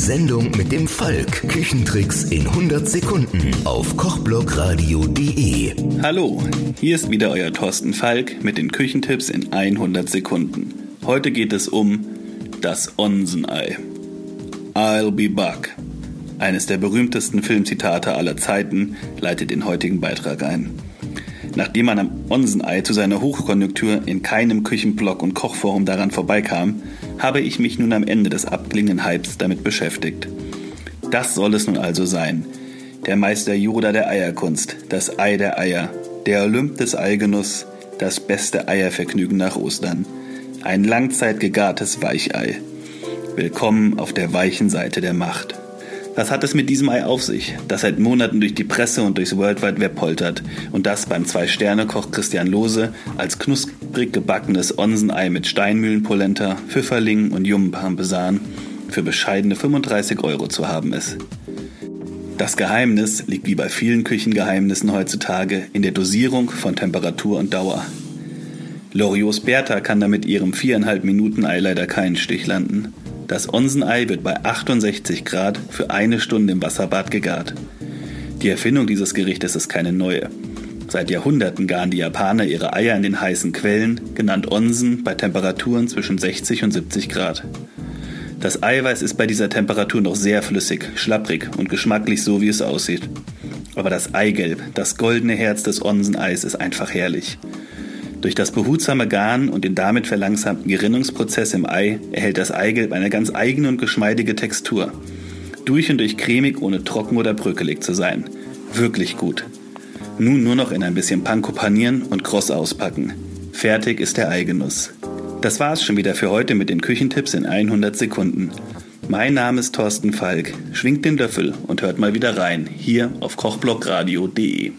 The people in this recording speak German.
Sendung mit dem Falk. Küchentricks in 100 Sekunden auf kochblogradio.de. Hallo, hier ist wieder euer Thorsten Falk mit den Küchentipps in 100 Sekunden. Heute geht es um das Onsenei. I'll be back. Eines der berühmtesten Filmzitate aller Zeiten leitet den heutigen Beitrag ein. Nachdem man am Onsenei zu seiner Hochkonjunktur in keinem Küchenblog und Kochforum daran vorbeikam, habe ich mich nun am Ende des abklingenden Hypes damit beschäftigt. Das soll es nun also sein. Der Meister Yoda der Eierkunst, das Ei der Eier, der Olymp des Eigenuss, das beste Eiervergnügen nach Ostern. Ein langzeit gegartes Weichei. Willkommen auf der weichen Seite der Macht. Was hat es mit diesem Ei auf sich, das seit Monaten durch die Presse und durchs World Wide Web poltert und das beim Zwei-Sterne-Koch Christian Lose als knusprig gebackenes Onsenei mit Steinmühlenpolenta, Pfifferlingen und Jumbenparmesan für bescheidene 35 Euro zu haben ist? Das Geheimnis liegt wie bei vielen Küchengeheimnissen heutzutage in der Dosierung von Temperatur und Dauer. Loriots Bertha kann damit ihrem viereinhalb Minuten Ei leider keinen Stich landen. Das Onsenei wird bei 68 Grad für eine Stunde im Wasserbad gegart. Die Erfindung dieses Gerichtes ist keine neue. Seit Jahrhunderten garen die Japaner ihre Eier in den heißen Quellen, genannt Onsen, bei Temperaturen zwischen 60 und 70 Grad. Das Eiweiß ist bei dieser Temperatur noch sehr flüssig, schlapprig und geschmacklich so, wie es aussieht. Aber das Eigelb, das goldene Herz des Onseneis, ist einfach herrlich. Durch das behutsame Garen und den damit verlangsamten Gerinnungsprozess im Ei erhält das Eigelb eine ganz eigene und geschmeidige Textur. Durch und durch cremig, ohne trocken oder bröckelig zu sein. Wirklich gut. Nun nur noch in ein bisschen Panko panieren und kross auspacken. Fertig ist der Eigenuss. Das war's schon wieder für heute mit den Küchentipps in 100 Sekunden. Mein Name ist Thorsten Falk. Schwingt den Löffel und hört mal wieder rein, hier auf kochblockradio.de.